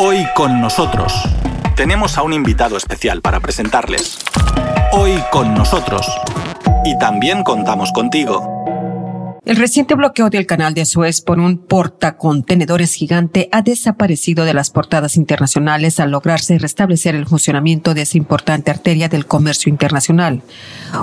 Hoy con nosotros tenemos a un invitado especial para presentarles. Hoy con nosotros. Y también contamos contigo. El reciente bloqueo del canal de Suez por un portacontenedores gigante ha desaparecido de las portadas internacionales al lograrse restablecer el funcionamiento de esa importante arteria del comercio internacional.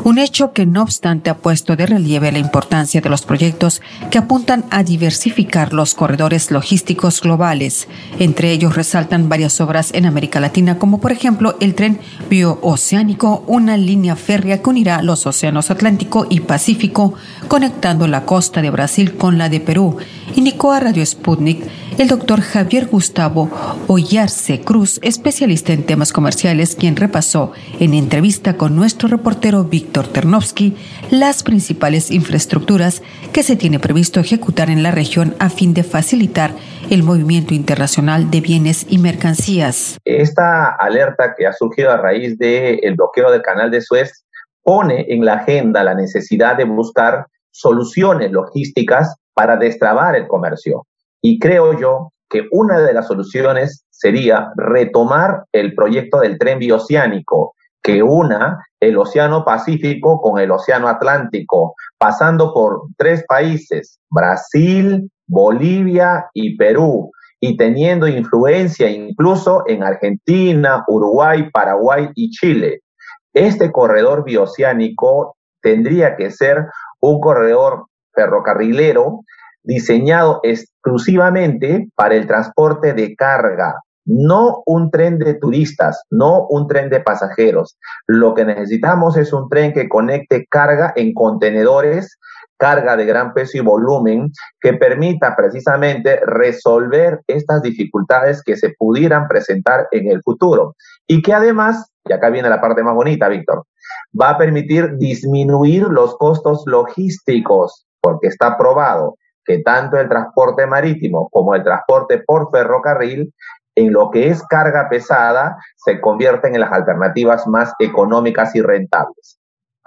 Un hecho que no obstante ha puesto de relieve la importancia de los proyectos que apuntan a diversificar los corredores logísticos globales. Entre ellos resaltan varias obras en América Latina, como por ejemplo el tren biooceánico, una línea férrea que unirá los océanos Atlántico y Pacífico, conectando la costa costa de Brasil con la de Perú, indicó a Radio Sputnik el doctor Javier Gustavo Ollarse Cruz, especialista en temas comerciales, quien repasó en entrevista con nuestro reportero Víctor Ternovsky las principales infraestructuras que se tiene previsto ejecutar en la región a fin de facilitar el movimiento internacional de bienes y mercancías. Esta alerta que ha surgido a raíz del bloqueo del canal de Suez pone en la agenda la necesidad de buscar soluciones logísticas para destrabar el comercio. Y creo yo que una de las soluciones sería retomar el proyecto del tren bioceánico que una el Océano Pacífico con el Océano Atlántico, pasando por tres países, Brasil, Bolivia y Perú, y teniendo influencia incluso en Argentina, Uruguay, Paraguay y Chile. Este corredor bioceánico tendría que ser un corredor ferrocarrilero diseñado exclusivamente para el transporte de carga, no un tren de turistas, no un tren de pasajeros. Lo que necesitamos es un tren que conecte carga en contenedores, carga de gran peso y volumen, que permita precisamente resolver estas dificultades que se pudieran presentar en el futuro. Y que además, y acá viene la parte más bonita, Víctor, va a permitir disminuir los costos logísticos, porque está probado que tanto el transporte marítimo como el transporte por ferrocarril, en lo que es carga pesada, se convierten en las alternativas más económicas y rentables.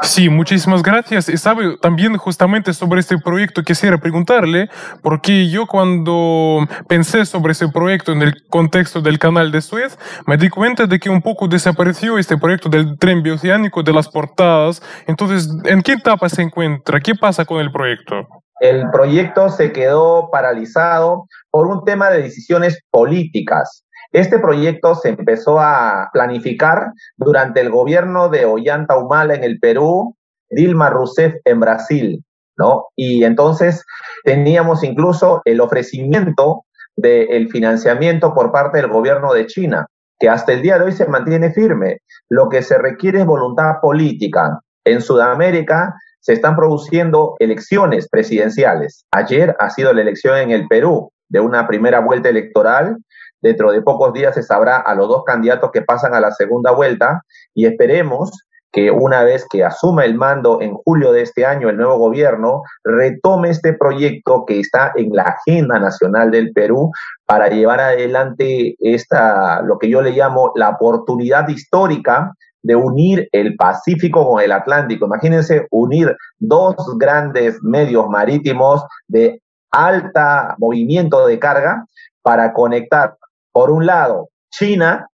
Sí, muchísimas gracias. Y sabe, también justamente sobre este proyecto quisiera preguntarle, porque yo cuando pensé sobre ese proyecto en el contexto del canal de Suez, me di cuenta de que un poco desapareció este proyecto del tren bioceánico de las portadas. Entonces, ¿en qué etapa se encuentra? ¿Qué pasa con el proyecto? El proyecto se quedó paralizado por un tema de decisiones políticas. Este proyecto se empezó a planificar durante el gobierno de Ollanta Humala en el Perú, Dilma Rousseff en Brasil, ¿no? Y entonces teníamos incluso el ofrecimiento del financiamiento por parte del gobierno de China, que hasta el día de hoy se mantiene firme. Lo que se requiere es voluntad política. En Sudamérica se están produciendo elecciones presidenciales. Ayer ha sido la elección en el Perú de una primera vuelta electoral Dentro de pocos días se sabrá a los dos candidatos que pasan a la segunda vuelta y esperemos que una vez que asuma el mando en julio de este año el nuevo gobierno, retome este proyecto que está en la agenda nacional del Perú para llevar adelante esta, lo que yo le llamo la oportunidad histórica de unir el Pacífico con el Atlántico. Imagínense unir dos grandes medios marítimos de alta movimiento de carga para conectar por un lado, China,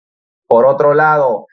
por otro lado,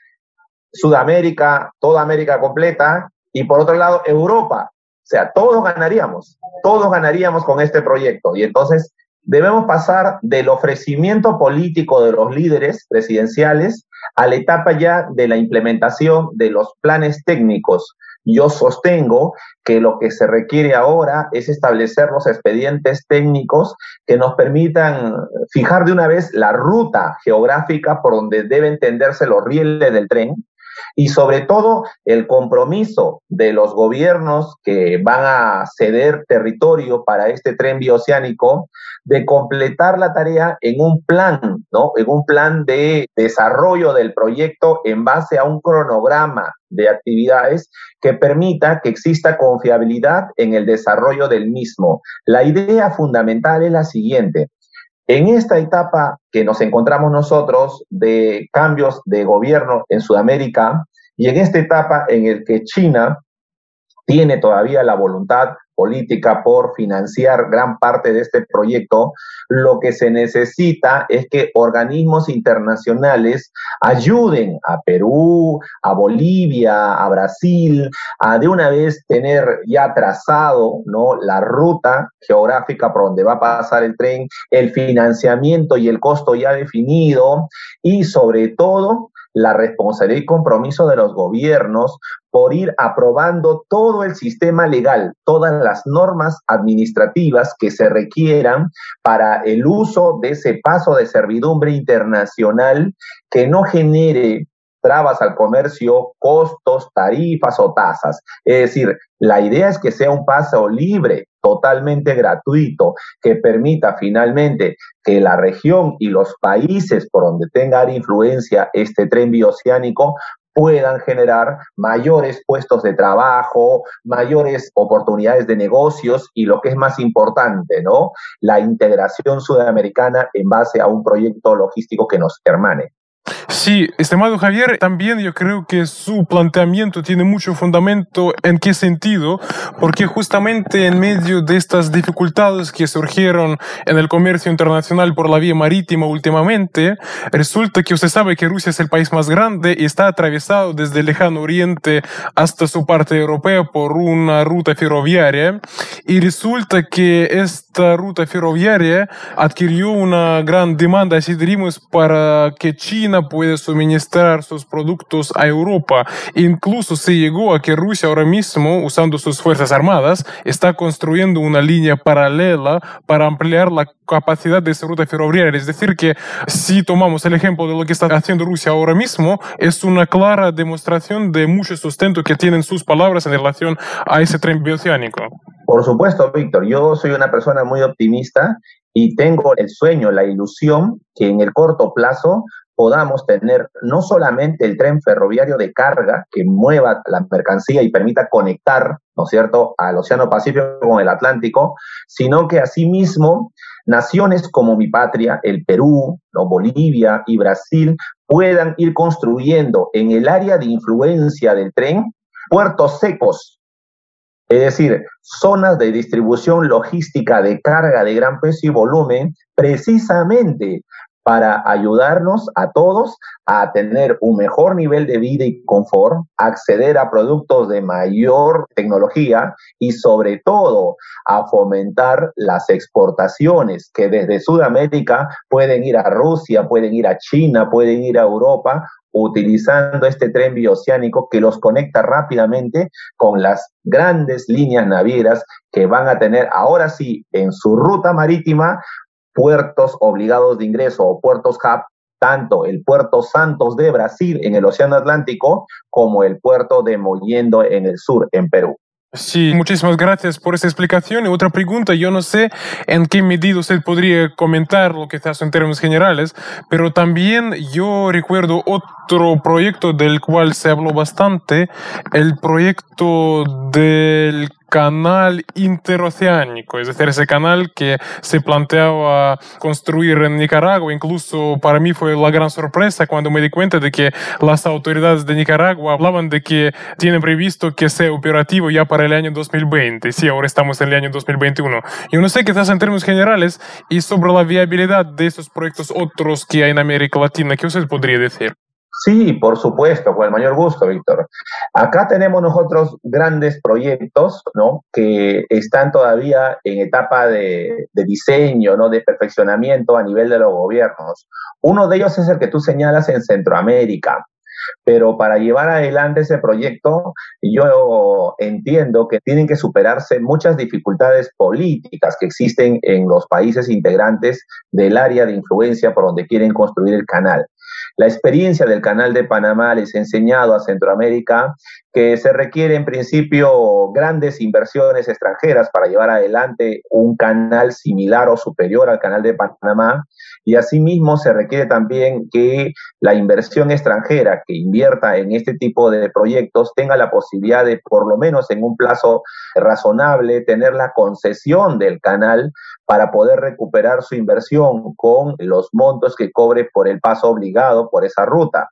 Sudamérica, toda América completa, y por otro lado, Europa. O sea, todos ganaríamos, todos ganaríamos con este proyecto. Y entonces debemos pasar del ofrecimiento político de los líderes presidenciales a la etapa ya de la implementación de los planes técnicos yo sostengo que lo que se requiere ahora es establecer los expedientes técnicos que nos permitan fijar de una vez la ruta geográfica por donde deben tenderse los rieles del tren y sobre todo el compromiso de los gobiernos que van a ceder territorio para este tren bioceánico de completar la tarea en un plan, ¿no? En un plan de desarrollo del proyecto en base a un cronograma de actividades que permita que exista confiabilidad en el desarrollo del mismo. La idea fundamental es la siguiente. En esta etapa que nos encontramos nosotros de cambios de gobierno en Sudamérica y en esta etapa en el que China tiene todavía la voluntad política por financiar gran parte de este proyecto, lo que se necesita es que organismos internacionales ayuden a Perú, a Bolivia, a Brasil, a de una vez tener ya trazado ¿no? la ruta geográfica por donde va a pasar el tren, el financiamiento y el costo ya definido y sobre todo la responsabilidad y compromiso de los gobiernos por ir aprobando todo el sistema legal, todas las normas administrativas que se requieran para el uso de ese paso de servidumbre internacional que no genere trabas al comercio, costos, tarifas o tasas. Es decir, la idea es que sea un paso libre, totalmente gratuito, que permita finalmente que la región y los países por donde tenga influencia este tren bioceánico puedan generar mayores puestos de trabajo, mayores oportunidades de negocios y lo que es más importante, ¿no? La integración sudamericana en base a un proyecto logístico que nos hermane. Sí, estimado Javier, también yo creo que su planteamiento tiene mucho fundamento. ¿En qué sentido? Porque justamente en medio de estas dificultades que surgieron en el comercio internacional por la vía marítima últimamente, resulta que usted sabe que Rusia es el país más grande y está atravesado desde el lejano oriente hasta su parte europea por una ruta ferroviaria. Y resulta que esta ruta ferroviaria adquirió una gran demanda, así diríamos, para que China puede suministrar sus productos a Europa. Incluso se llegó a que Rusia ahora mismo, usando sus fuerzas armadas, está construyendo una línea paralela para ampliar la capacidad de esa ruta ferroviaria. Es decir, que si tomamos el ejemplo de lo que está haciendo Rusia ahora mismo, es una clara demostración de mucho sustento que tienen sus palabras en relación a ese tren bioceánico. Por supuesto, Víctor, yo soy una persona muy optimista y tengo el sueño, la ilusión que en el corto plazo podamos tener no solamente el tren ferroviario de carga que mueva la mercancía y permita conectar, ¿no es cierto?, al Océano Pacífico con el Atlántico, sino que asimismo naciones como mi patria, el Perú, Bolivia y Brasil, puedan ir construyendo en el área de influencia del tren puertos secos, es decir, zonas de distribución logística de carga de gran peso y volumen, precisamente para ayudarnos a todos a tener un mejor nivel de vida y confort, acceder a productos de mayor tecnología y sobre todo a fomentar las exportaciones que desde Sudamérica pueden ir a Rusia, pueden ir a China, pueden ir a Europa utilizando este tren bioceánico que los conecta rápidamente con las grandes líneas navieras que van a tener ahora sí en su ruta marítima puertos obligados de ingreso o puertos hub, tanto el puerto Santos de Brasil en el Océano Atlántico como el puerto de Mollendo en el sur, en Perú. Sí, muchísimas gracias por esa explicación. Y otra pregunta, yo no sé en qué medida usted podría comentar lo que hace en términos generales, pero también yo recuerdo otro proyecto del cual se habló bastante, el proyecto del canal interoceánico, es decir, ese canal que se planteaba construir en Nicaragua. Incluso para mí fue la gran sorpresa cuando me di cuenta de que las autoridades de Nicaragua hablaban de que tienen previsto que sea operativo ya para el año 2020. Sí, ahora estamos en el año 2021. Yo no sé, quizás en términos generales y sobre la viabilidad de estos proyectos otros que hay en América Latina, ¿qué usted podría decir? Sí, por supuesto, con el mayor gusto, Víctor. Acá tenemos nosotros grandes proyectos, ¿no? Que están todavía en etapa de, de, diseño, ¿no? De perfeccionamiento a nivel de los gobiernos. Uno de ellos es el que tú señalas en Centroamérica. Pero para llevar adelante ese proyecto, yo entiendo que tienen que superarse muchas dificultades políticas que existen en los países integrantes del área de influencia por donde quieren construir el canal. La experiencia del Canal de Panamá les ha enseñado a Centroamérica que se requiere en principio grandes inversiones extranjeras para llevar adelante un canal similar o superior al Canal de Panamá. Y asimismo se requiere también que la inversión extranjera que invierta en este tipo de proyectos tenga la posibilidad de, por lo menos en un plazo razonable, tener la concesión del canal para poder recuperar su inversión con los montos que cobre por el paso obligado por esa ruta.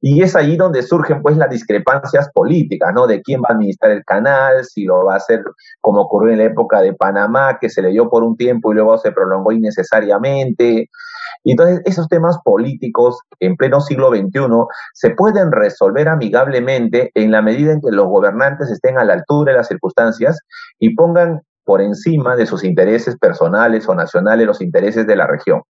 Y es ahí donde surgen pues las discrepancias políticas, ¿no? De quién va a administrar el canal, si lo va a hacer como ocurrió en la época de Panamá, que se le dio por un tiempo y luego se prolongó innecesariamente. Y entonces esos temas políticos en pleno siglo XXI se pueden resolver amigablemente en la medida en que los gobernantes estén a la altura de las circunstancias y pongan por encima de sus intereses personales o nacionales los intereses de la región.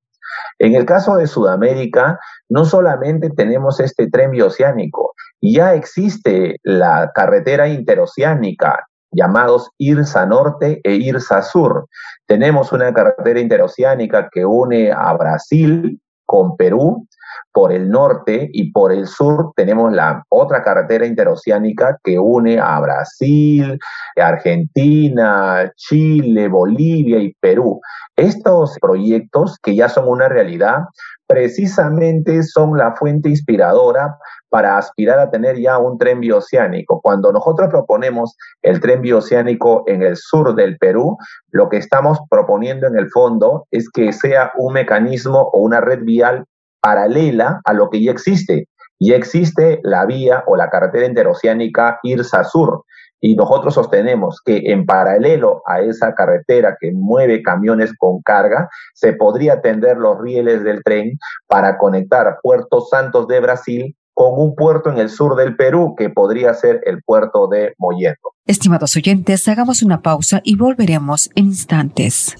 En el caso de Sudamérica, no solamente tenemos este tren bioceánico, ya existe la carretera interoceánica llamados IRSA Norte e IRSA Sur. Tenemos una carretera interoceánica que une a Brasil con Perú por el norte y por el sur tenemos la otra carretera interoceánica que une a Brasil, Argentina, Chile, Bolivia y Perú. Estos proyectos que ya son una realidad precisamente son la fuente inspiradora para aspirar a tener ya un tren bioceánico. Cuando nosotros proponemos el tren bioceánico en el sur del Perú, lo que estamos proponiendo en el fondo es que sea un mecanismo o una red vial paralela a lo que ya existe. Ya existe la vía o la carretera interoceánica Irsa Sur. Y nosotros sostenemos que en paralelo a esa carretera que mueve camiones con carga, se podría tender los rieles del tren para conectar Puerto Santos de Brasil con un puerto en el sur del Perú que podría ser el puerto de Mollendo. Estimados oyentes, hagamos una pausa y volveremos en instantes.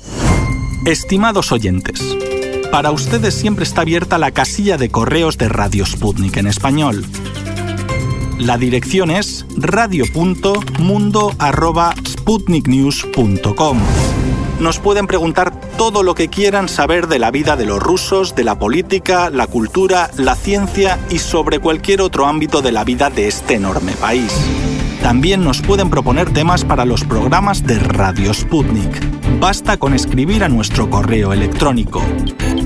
Estimados oyentes, para ustedes siempre está abierta la casilla de correos de Radio Sputnik en español. La dirección es radio.mundo.sputniknews.com. Nos pueden preguntar todo lo que quieran saber de la vida de los rusos, de la política, la cultura, la ciencia y sobre cualquier otro ámbito de la vida de este enorme país. También nos pueden proponer temas para los programas de Radio Sputnik. Basta con escribir a nuestro correo electrónico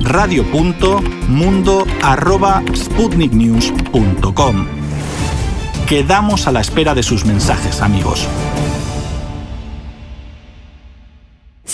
radio.mundo.sputniknews.com. Quedamos a la espera de sus mensajes, amigos.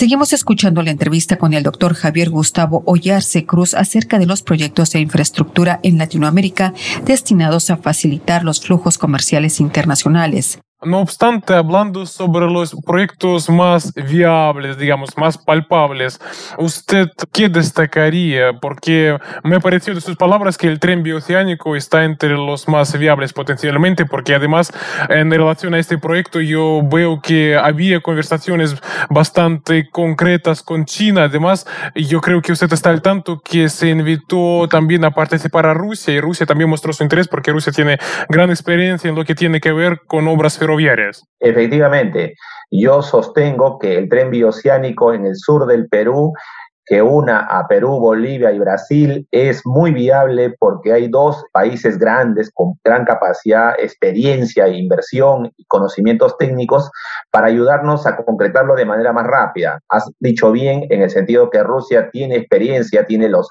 Seguimos escuchando la entrevista con el doctor Javier Gustavo Ollarse Cruz acerca de los proyectos de infraestructura en Latinoamérica destinados a facilitar los flujos comerciales internacionales. No obstante, hablando sobre los proyectos más viables, digamos, más palpables, ¿usted qué destacaría? Porque me pareció de sus palabras que el tren bioceánico está entre los más viables potencialmente, porque además en relación a este proyecto yo veo que había conversaciones bastante concretas con China. Además, yo creo que usted está al tanto que se invitó también a participar a Rusia y Rusia también mostró su interés porque Rusia tiene gran experiencia en lo que tiene que ver con obras ferroviarias Efectivamente, yo sostengo que el tren bioceánico en el sur del Perú que una a Perú, Bolivia y Brasil es muy viable porque hay dos países grandes con gran capacidad, experiencia, inversión y conocimientos técnicos para ayudarnos a concretarlo de manera más rápida. Has dicho bien en el sentido que Rusia tiene experiencia, tiene los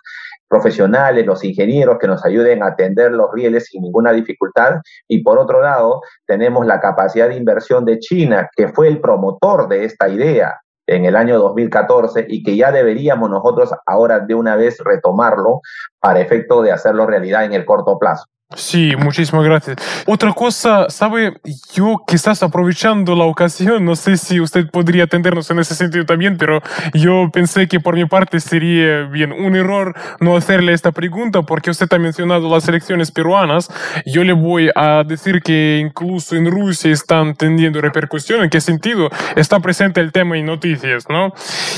profesionales, los ingenieros que nos ayuden a atender los rieles sin ninguna dificultad. Y por otro lado, tenemos la capacidad de inversión de China, que fue el promotor de esta idea en el año 2014 y que ya deberíamos nosotros ahora de una vez retomarlo para efecto de hacerlo realidad en el corto plazo. Sí, muchísimas gracias. Otra cosa, sabe, yo quizás aprovechando la ocasión, no sé si usted podría atendernos en ese sentido también, pero yo pensé que por mi parte sería bien un error no hacerle esta pregunta porque usted ha mencionado las elecciones peruanas. Yo le voy a decir que incluso en Rusia están teniendo repercusión. ¿En qué sentido? Está presente el tema en noticias, ¿no?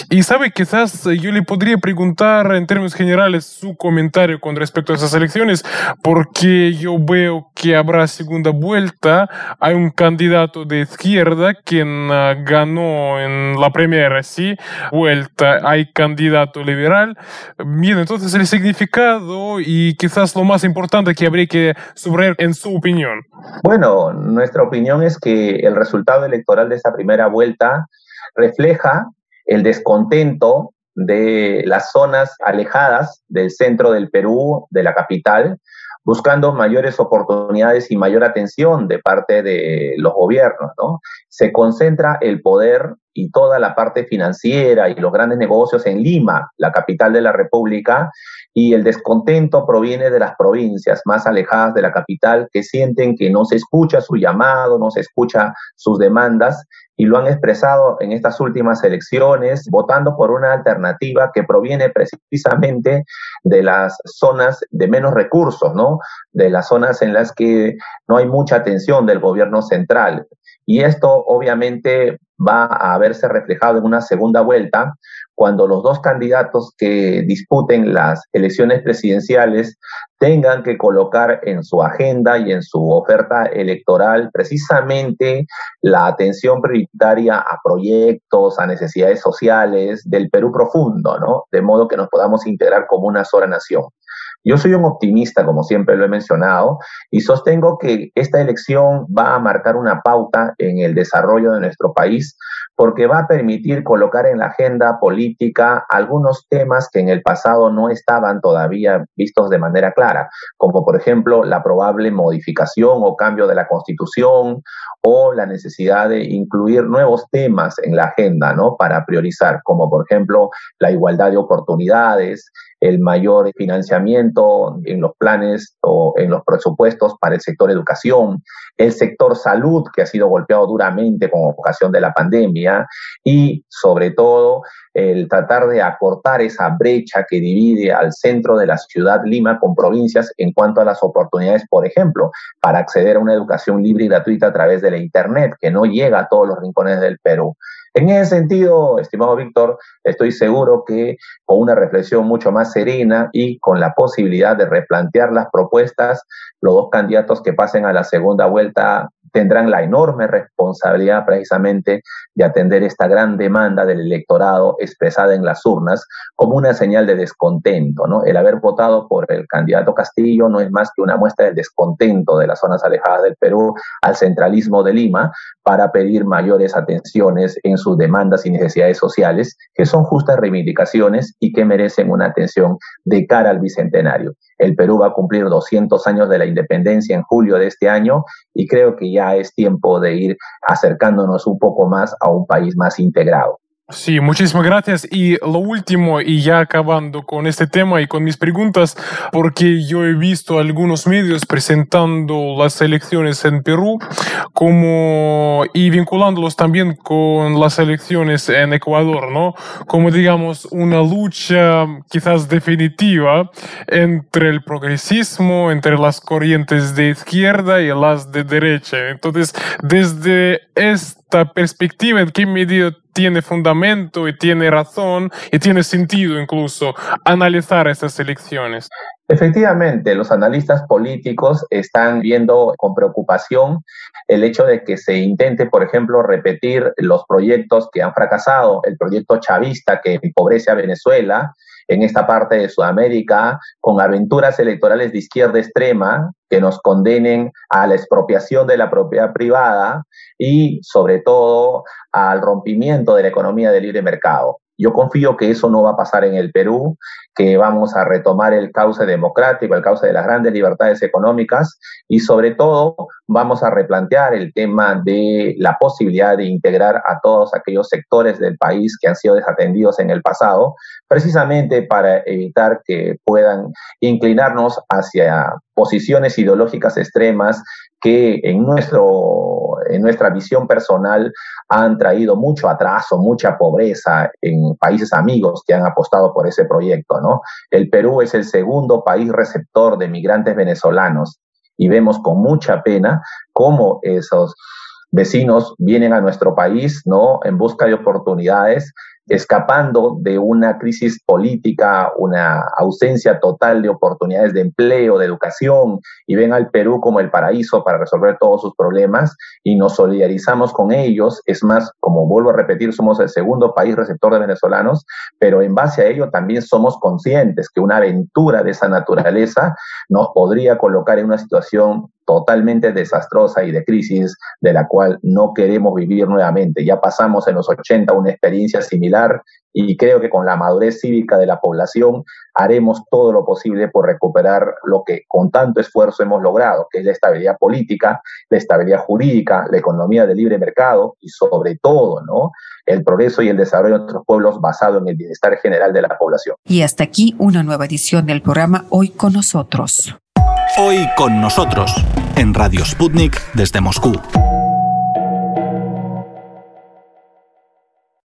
Y sabe, quizás yo le podría preguntar en términos generales su comentario con respecto a esas elecciones porque yo veo que habrá segunda vuelta. Hay un candidato de izquierda quien ah, ganó en la primera, sí, vuelta. Hay candidato liberal. Bien, entonces el significado y quizás lo más importante que habría que subrayar en su opinión. Bueno, nuestra opinión es que el resultado electoral de esta primera vuelta refleja el descontento de las zonas alejadas del centro del Perú, de la capital, buscando mayores oportunidades y mayor atención de parte de los gobiernos. ¿no? Se concentra el poder y toda la parte financiera y los grandes negocios en Lima, la capital de la República, y el descontento proviene de las provincias más alejadas de la capital que sienten que no se escucha su llamado, no se escucha sus demandas y lo han expresado en estas últimas elecciones votando por una alternativa que proviene precisamente de las zonas de menos recursos, ¿no? De las zonas en las que no hay mucha atención del gobierno central. Y esto obviamente va a verse reflejado en una segunda vuelta cuando los dos candidatos que disputen las elecciones presidenciales tengan que colocar en su agenda y en su oferta electoral precisamente la atención prioritaria a proyectos, a necesidades sociales del Perú profundo, ¿no? De modo que nos podamos integrar como una sola nación. Yo soy un optimista, como siempre lo he mencionado, y sostengo que esta elección va a marcar una pauta en el desarrollo de nuestro país porque va a permitir colocar en la agenda política algunos temas que en el pasado no estaban todavía vistos de manera clara, como por ejemplo la probable modificación o cambio de la Constitución o la necesidad de incluir nuevos temas en la agenda, ¿no? Para priorizar, como por ejemplo la igualdad de oportunidades, el mayor financiamiento en los planes o en los presupuestos para el sector educación, el sector salud, que ha sido golpeado duramente con ocasión de la pandemia, y sobre todo el tratar de acortar esa brecha que divide al centro de la ciudad Lima con provincias en cuanto a las oportunidades, por ejemplo, para acceder a una educación libre y gratuita a través de la Internet, que no llega a todos los rincones del Perú. En ese sentido, estimado Víctor, estoy seguro que con una reflexión mucho más serena y con la posibilidad de replantear las propuestas, los dos candidatos que pasen a la segunda vuelta tendrán la enorme responsabilidad precisamente de atender esta gran demanda del electorado expresada en las urnas como una señal de descontento. ¿no? El haber votado por el candidato Castillo no es más que una muestra del descontento de las zonas alejadas del Perú al centralismo de Lima para pedir mayores atenciones en sus demandas y necesidades sociales, que son justas reivindicaciones y que merecen una atención de cara al bicentenario. El Perú va a cumplir 200 años de la independencia en julio de este año y creo que ya es tiempo de ir acercándonos un poco más a un país más integrado. Sí, muchísimas gracias. Y lo último, y ya acabando con este tema y con mis preguntas, porque yo he visto algunos medios presentando las elecciones en Perú como y vinculándolos también con las elecciones en Ecuador, ¿no? Como digamos una lucha quizás definitiva entre el progresismo, entre las corrientes de izquierda y las de derecha. Entonces, desde esta perspectiva, ¿en qué medida tiene fundamento y tiene razón y tiene sentido incluso analizar estas elecciones. Efectivamente, los analistas políticos están viendo con preocupación el hecho de que se intente, por ejemplo, repetir los proyectos que han fracasado, el proyecto chavista que empobrece a Venezuela, en esta parte de Sudamérica con aventuras electorales de izquierda extrema que nos condenen a la expropiación de la propiedad privada y sobre todo al rompimiento de la economía de libre mercado. Yo confío que eso no va a pasar en el Perú, que vamos a retomar el cauce democrático, el cauce de las grandes libertades económicas y sobre todo vamos a replantear el tema de la posibilidad de integrar a todos aquellos sectores del país que han sido desatendidos en el pasado, precisamente para evitar que puedan inclinarnos hacia posiciones ideológicas extremas que en, nuestro, en nuestra visión personal han traído mucho atraso, mucha pobreza en países amigos que han apostado por ese proyecto. ¿no? El Perú es el segundo país receptor de migrantes venezolanos y vemos con mucha pena cómo esos vecinos vienen a nuestro país, ¿no? En busca de oportunidades escapando de una crisis política, una ausencia total de oportunidades de empleo, de educación, y ven al Perú como el paraíso para resolver todos sus problemas y nos solidarizamos con ellos. Es más, como vuelvo a repetir, somos el segundo país receptor de venezolanos, pero en base a ello también somos conscientes que una aventura de esa naturaleza nos podría colocar en una situación totalmente desastrosa y de crisis de la cual no queremos vivir nuevamente. Ya pasamos en los 80 una experiencia similar y creo que con la madurez cívica de la población haremos todo lo posible por recuperar lo que con tanto esfuerzo hemos logrado, que es la estabilidad política, la estabilidad jurídica, la economía de libre mercado y sobre todo, ¿no? el progreso y el desarrollo de nuestros pueblos basado en el bienestar general de la población. Y hasta aquí una nueva edición del programa Hoy con nosotros. Hoy con nosotros, en Radio Sputnik desde Moscú.